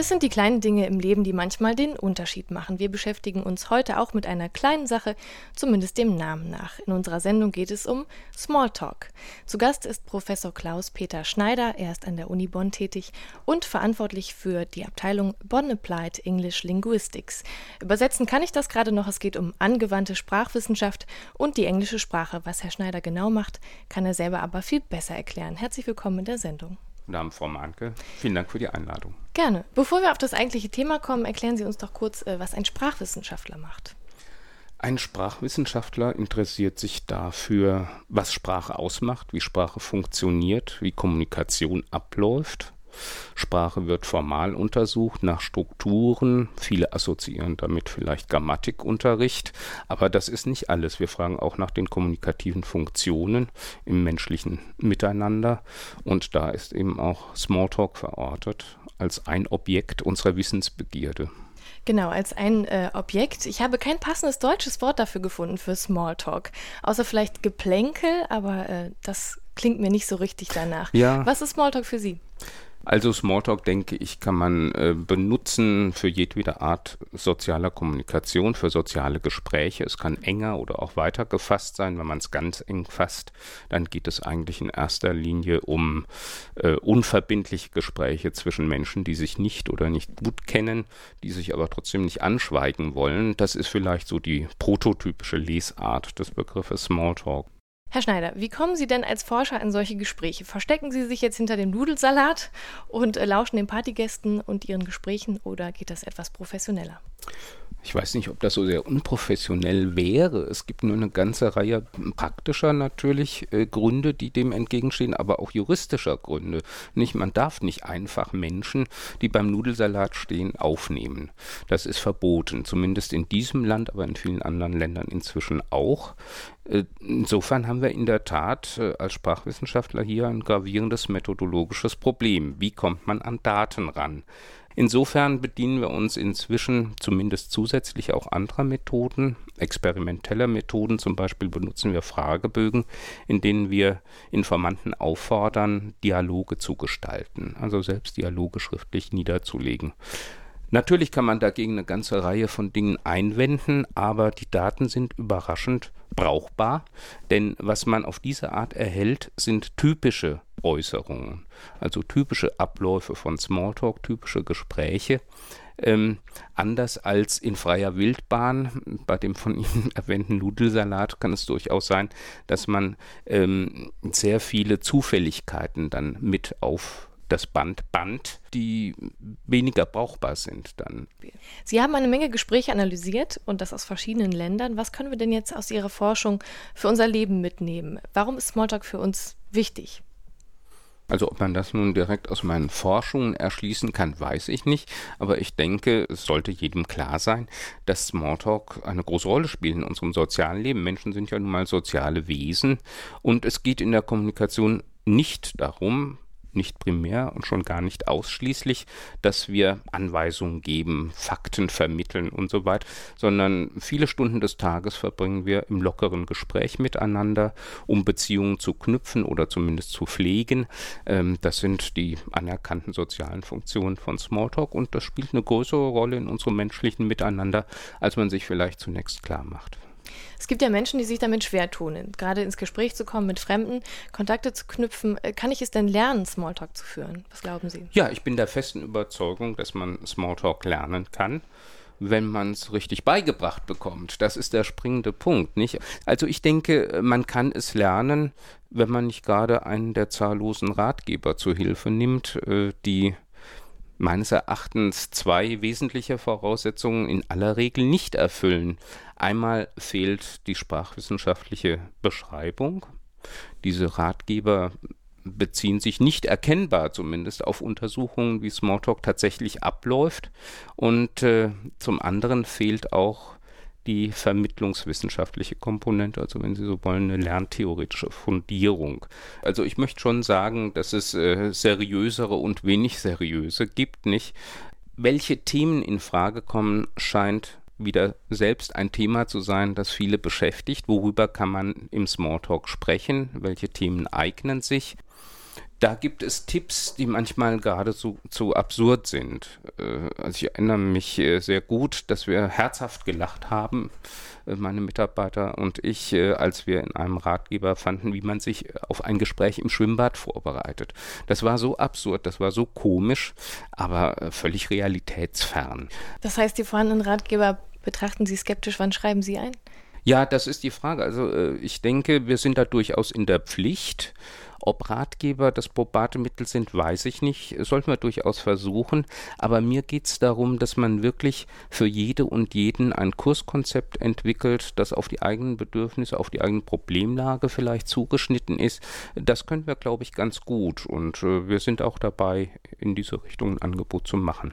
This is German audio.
Es sind die kleinen Dinge im Leben, die manchmal den Unterschied machen. Wir beschäftigen uns heute auch mit einer kleinen Sache, zumindest dem Namen nach. In unserer Sendung geht es um Smalltalk. Zu Gast ist Professor Klaus-Peter Schneider. Er ist an der Uni Bonn tätig und verantwortlich für die Abteilung Bonn Applied English Linguistics. Übersetzen kann ich das gerade noch. Es geht um angewandte Sprachwissenschaft und die englische Sprache. Was Herr Schneider genau macht, kann er selber aber viel besser erklären. Herzlich willkommen in der Sendung. Namen Frau Mahnke. Vielen Dank für die Einladung. Gerne. Bevor wir auf das eigentliche Thema kommen, erklären Sie uns doch kurz, äh, was ein Sprachwissenschaftler macht. Ein Sprachwissenschaftler interessiert sich dafür, was Sprache ausmacht, wie Sprache funktioniert, wie Kommunikation abläuft Sprache wird formal untersucht nach Strukturen. Viele assoziieren damit vielleicht Grammatikunterricht, aber das ist nicht alles. Wir fragen auch nach den kommunikativen Funktionen im menschlichen Miteinander und da ist eben auch Smalltalk verortet als ein Objekt unserer Wissensbegierde. Genau, als ein äh, Objekt. Ich habe kein passendes deutsches Wort dafür gefunden für Smalltalk. Außer vielleicht Geplänkel, aber äh, das klingt mir nicht so richtig danach. Ja. Was ist Smalltalk für Sie? Also Smalltalk, denke ich, kann man äh, benutzen für jedwede Art sozialer Kommunikation, für soziale Gespräche. Es kann enger oder auch weiter gefasst sein. Wenn man es ganz eng fasst, dann geht es eigentlich in erster Linie um äh, unverbindliche Gespräche zwischen Menschen, die sich nicht oder nicht gut kennen, die sich aber trotzdem nicht anschweigen wollen. Das ist vielleicht so die prototypische Lesart des Begriffes Smalltalk. Herr Schneider, wie kommen Sie denn als Forscher in solche Gespräche? Verstecken Sie sich jetzt hinter dem Nudelsalat und äh, lauschen den Partygästen und ihren Gesprächen oder geht das etwas professioneller? Ich weiß nicht, ob das so sehr unprofessionell wäre. Es gibt nur eine ganze Reihe praktischer natürlich äh, Gründe, die dem entgegenstehen, aber auch juristischer Gründe. Nicht, man darf nicht einfach Menschen, die beim Nudelsalat stehen, aufnehmen. Das ist verboten, zumindest in diesem Land, aber in vielen anderen Ländern inzwischen auch. Insofern haben wir in der Tat äh, als Sprachwissenschaftler hier ein gravierendes methodologisches Problem. Wie kommt man an Daten ran? Insofern bedienen wir uns inzwischen zumindest zusätzlich auch anderer Methoden, experimenteller Methoden. Zum Beispiel benutzen wir Fragebögen, in denen wir Informanten auffordern, Dialoge zu gestalten, also selbst Dialoge schriftlich niederzulegen. Natürlich kann man dagegen eine ganze Reihe von Dingen einwenden, aber die Daten sind überraschend brauchbar, denn was man auf diese Art erhält, sind typische Äußerungen, also typische Abläufe von Smalltalk, typische Gespräche, ähm, anders als in freier Wildbahn, bei dem von Ihnen erwähnten Nudelsalat kann es durchaus sein, dass man ähm, sehr viele Zufälligkeiten dann mit auf das Band Band, die weniger brauchbar sind dann. Sie haben eine Menge Gespräche analysiert und das aus verschiedenen Ländern. Was können wir denn jetzt aus Ihrer Forschung für unser Leben mitnehmen? Warum ist Smalltalk für uns wichtig? Also ob man das nun direkt aus meinen Forschungen erschließen kann, weiß ich nicht. Aber ich denke, es sollte jedem klar sein, dass Smalltalk eine große Rolle spielt in unserem sozialen Leben. Menschen sind ja nun mal soziale Wesen und es geht in der Kommunikation nicht darum, nicht primär und schon gar nicht ausschließlich, dass wir Anweisungen geben, Fakten vermitteln und so weiter, sondern viele Stunden des Tages verbringen wir im lockeren Gespräch miteinander, um Beziehungen zu knüpfen oder zumindest zu pflegen. Ähm, das sind die anerkannten sozialen Funktionen von Smalltalk und das spielt eine größere Rolle in unserem menschlichen Miteinander, als man sich vielleicht zunächst klar macht. Es gibt ja Menschen, die sich damit schwer tun, gerade ins Gespräch zu kommen mit Fremden, Kontakte zu knüpfen. Äh, kann ich es denn lernen, Smalltalk zu führen? Was glauben Sie? Ja, ich bin der festen Überzeugung, dass man Smalltalk lernen kann wenn man es richtig beigebracht bekommt. Das ist der springende Punkt, nicht? Also ich denke, man kann es lernen, wenn man nicht gerade einen der zahllosen Ratgeber zur Hilfe nimmt, äh, die meines Erachtens zwei wesentliche Voraussetzungen in aller Regel nicht erfüllen. Einmal fehlt die sprachwissenschaftliche Beschreibung. Diese Ratgeber beziehen sich nicht erkennbar zumindest auf Untersuchungen, wie Smalltalk tatsächlich abläuft. Und äh, zum anderen fehlt auch die vermittlungswissenschaftliche Komponente, also wenn Sie so wollen, eine lerntheoretische Fundierung. Also ich möchte schon sagen, dass es äh, seriösere und wenig seriöse gibt, nicht? Welche Themen in Frage kommen, scheint wieder selbst ein Thema zu sein, das viele beschäftigt. Worüber kann man im Smalltalk sprechen? Welche Themen eignen sich? Da gibt es Tipps, die manchmal geradezu zu absurd sind. Äh, also ich erinnere mich äh, sehr gut, dass wir herzhaft gelacht haben, äh, meine Mitarbeiter und ich, als wir in einem Ratgeber fanden, wie man sich auf ein Gespräch im Schwimmbad vorbereitet. Das war so absurd, das war so komisch, aber völlig realitätsfern. Das heißt, die vorhandenen Ratgeber betrachten Sie skeptisch, wann schreiben Sie ein? Ja, das ist die Frage. Also ich denke, wir sind da durchaus in der Pflicht. Ob Ratgeber das probate Mittel sind, weiß ich nicht. Sollten wir durchaus versuchen. Aber mir geht es darum, dass man wirklich für jede und jeden ein Kurskonzept entwickelt, das auf die eigenen Bedürfnisse, auf die eigene Problemlage vielleicht zugeschnitten ist. Das können wir, glaube ich, ganz gut. Und äh, wir sind auch dabei, in diese Richtung ein Angebot zu machen.